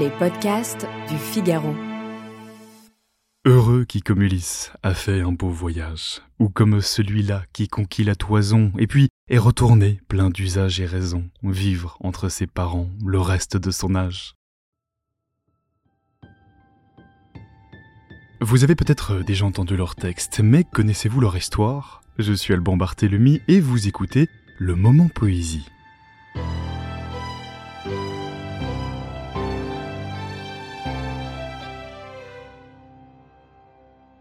Les podcasts du Figaro. Heureux qui, comme Ulysse, a fait un beau voyage, ou comme celui-là qui conquit la toison, et puis est retourné, plein d'usage et raison, vivre entre ses parents le reste de son âge. Vous avez peut-être déjà entendu leur texte, mais connaissez-vous leur histoire? Je suis Alban Barthélemy et vous écoutez Le Moment Poésie.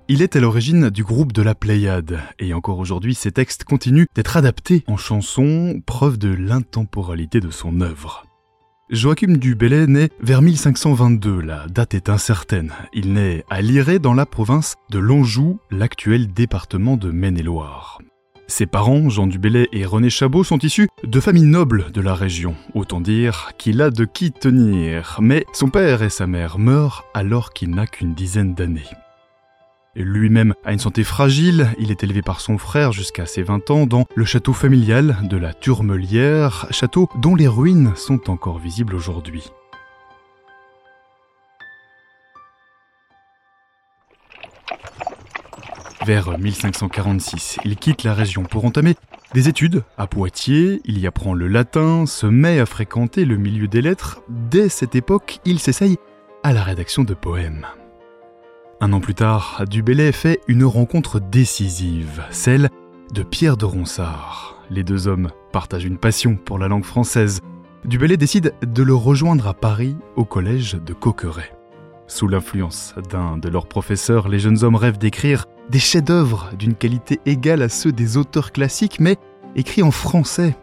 Il est à l'origine du groupe de la Pléiade, et encore aujourd'hui ses textes continuent d'être adaptés en chansons, preuve de l'intemporalité de son œuvre. Joachim du Bellay naît vers 1522, la date est incertaine. Il naît à Liré dans la province de l'Anjou, l'actuel département de Maine-et-Loire. Ses parents, Jean du Bellay et René Chabot, sont issus de familles nobles de la région. Autant dire qu'il a de qui tenir. Mais son père et sa mère meurent alors qu'il n'a qu'une dizaine d'années. Lui-même a une santé fragile, il est élevé par son frère jusqu'à ses 20 ans dans le château familial de la Turmelière, château dont les ruines sont encore visibles aujourd'hui. Vers 1546, il quitte la région pour entamer des études à Poitiers, il y apprend le latin, se met à fréquenter le milieu des lettres. Dès cette époque, il s'essaye à la rédaction de poèmes. Un an plus tard, Dubélé fait une rencontre décisive, celle de Pierre de Ronsard. Les deux hommes partagent une passion pour la langue française. Dubélé décide de le rejoindre à Paris au collège de Coqueret. Sous l'influence d'un de leurs professeurs, les jeunes hommes rêvent d'écrire des chefs-d'œuvre d'une qualité égale à ceux des auteurs classiques, mais écrits en français.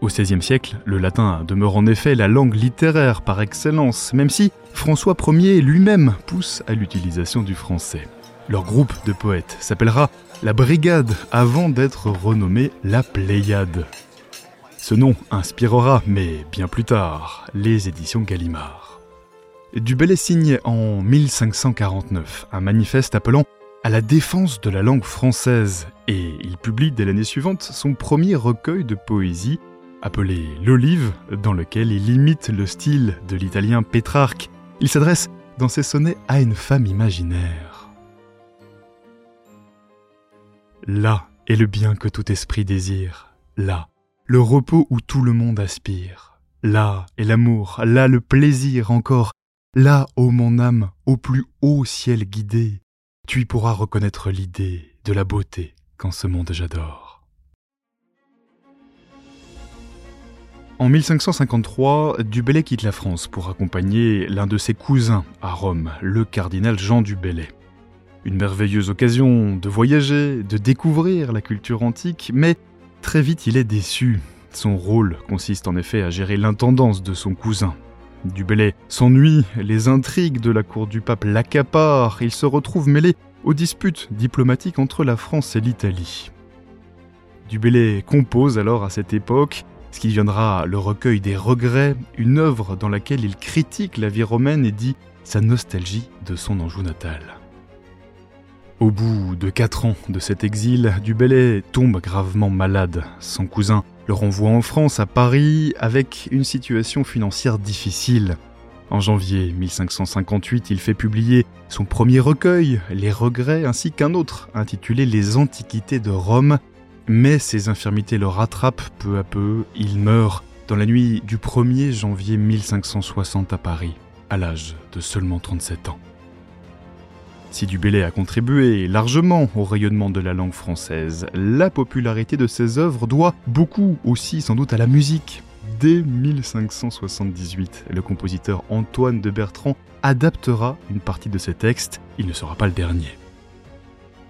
Au XVIe siècle, le latin demeure en effet la langue littéraire par excellence, même si François Ier lui-même pousse à l'utilisation du français. Leur groupe de poètes s'appellera la Brigade avant d'être renommé la Pléiade. Ce nom inspirera, mais bien plus tard, les éditions Gallimard. Dubellay signe en 1549 un manifeste appelant à la défense de la langue française et il publie dès l'année suivante son premier recueil de poésie appelé L'Olive, dans lequel il imite le style de l'italien Pétrarque. Il s'adresse dans ses sonnets à une femme imaginaire. Là est le bien que tout esprit désire, là, le repos où tout le monde aspire, là est l'amour, là le plaisir encore, là, ô mon âme, au plus haut ciel guidé, tu y pourras reconnaître l'idée de la beauté qu'en ce monde j'adore. En 1553, Du quitte la France pour accompagner l'un de ses cousins à Rome, le cardinal Jean du Bellay. Une merveilleuse occasion de voyager, de découvrir la culture antique, mais très vite il est déçu. Son rôle consiste en effet à gérer l'intendance de son cousin. Du s'ennuie, les intrigues de la cour du pape l'accaparent, il se retrouve mêlé aux disputes diplomatiques entre la France et l'Italie. Du compose alors à cette époque ce qui deviendra le recueil des regrets, une œuvre dans laquelle il critique la vie romaine et dit sa nostalgie de son Anjou natal. Au bout de quatre ans de cet exil, Du Bellay tombe gravement malade. Son cousin le renvoie en France, à Paris, avec une situation financière difficile. En janvier 1558, il fait publier son premier recueil, Les Regrets, ainsi qu'un autre intitulé Les Antiquités de Rome, mais ses infirmités le rattrapent peu à peu, il meurt dans la nuit du 1er janvier 1560 à Paris, à l'âge de seulement 37 ans. Si Du a contribué largement au rayonnement de la langue française, la popularité de ses œuvres doit beaucoup aussi sans doute à la musique. Dès 1578, le compositeur Antoine de Bertrand adaptera une partie de ses textes, il ne sera pas le dernier.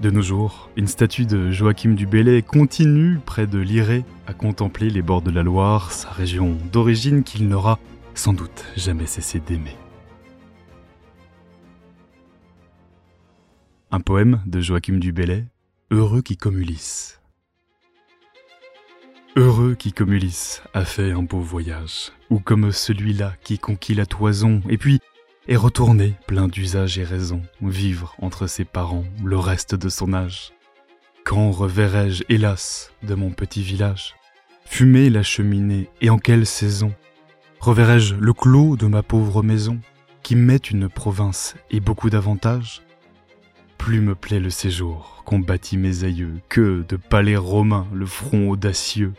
De nos jours, une statue de Joachim du Bellay continue près de Liré à contempler les bords de la Loire, sa région d'origine qu'il n'aura sans doute jamais cessé d'aimer. Un poème de Joachim du Bellay, Heureux qui comme Ulysse. Heureux qui comme Ulysse a fait un beau voyage, ou comme celui-là qui conquit la toison, et puis et retourner, plein d'usage et raison, vivre entre ses parents le reste de son âge. Quand reverrai-je, hélas, de mon petit village? Fumer la cheminée, et en quelle saison? Reverrai-je le clos de ma pauvre maison qui mettent une province et beaucoup d'avantages? Plus me plaît le séjour qu'ont bâti mes aïeux que de palais romains le front audacieux.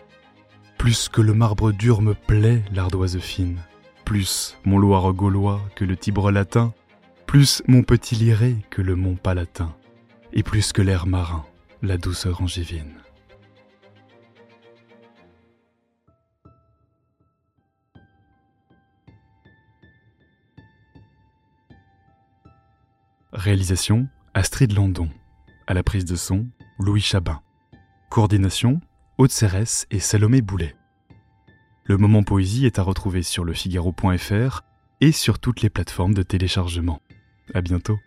Plus que le marbre dur me plaît l'ardoise fine, plus mon Loire gaulois que le Tibre latin, plus mon petit liré que le mont palatin, et plus que l'air marin, la douceur angévine. Réalisation Astrid Landon. À la prise de son, Louis Chabin. Coordination Aude Cérès et Salomé Boulet. Le moment poésie est à retrouver sur lefigaro.fr et sur toutes les plateformes de téléchargement. À bientôt.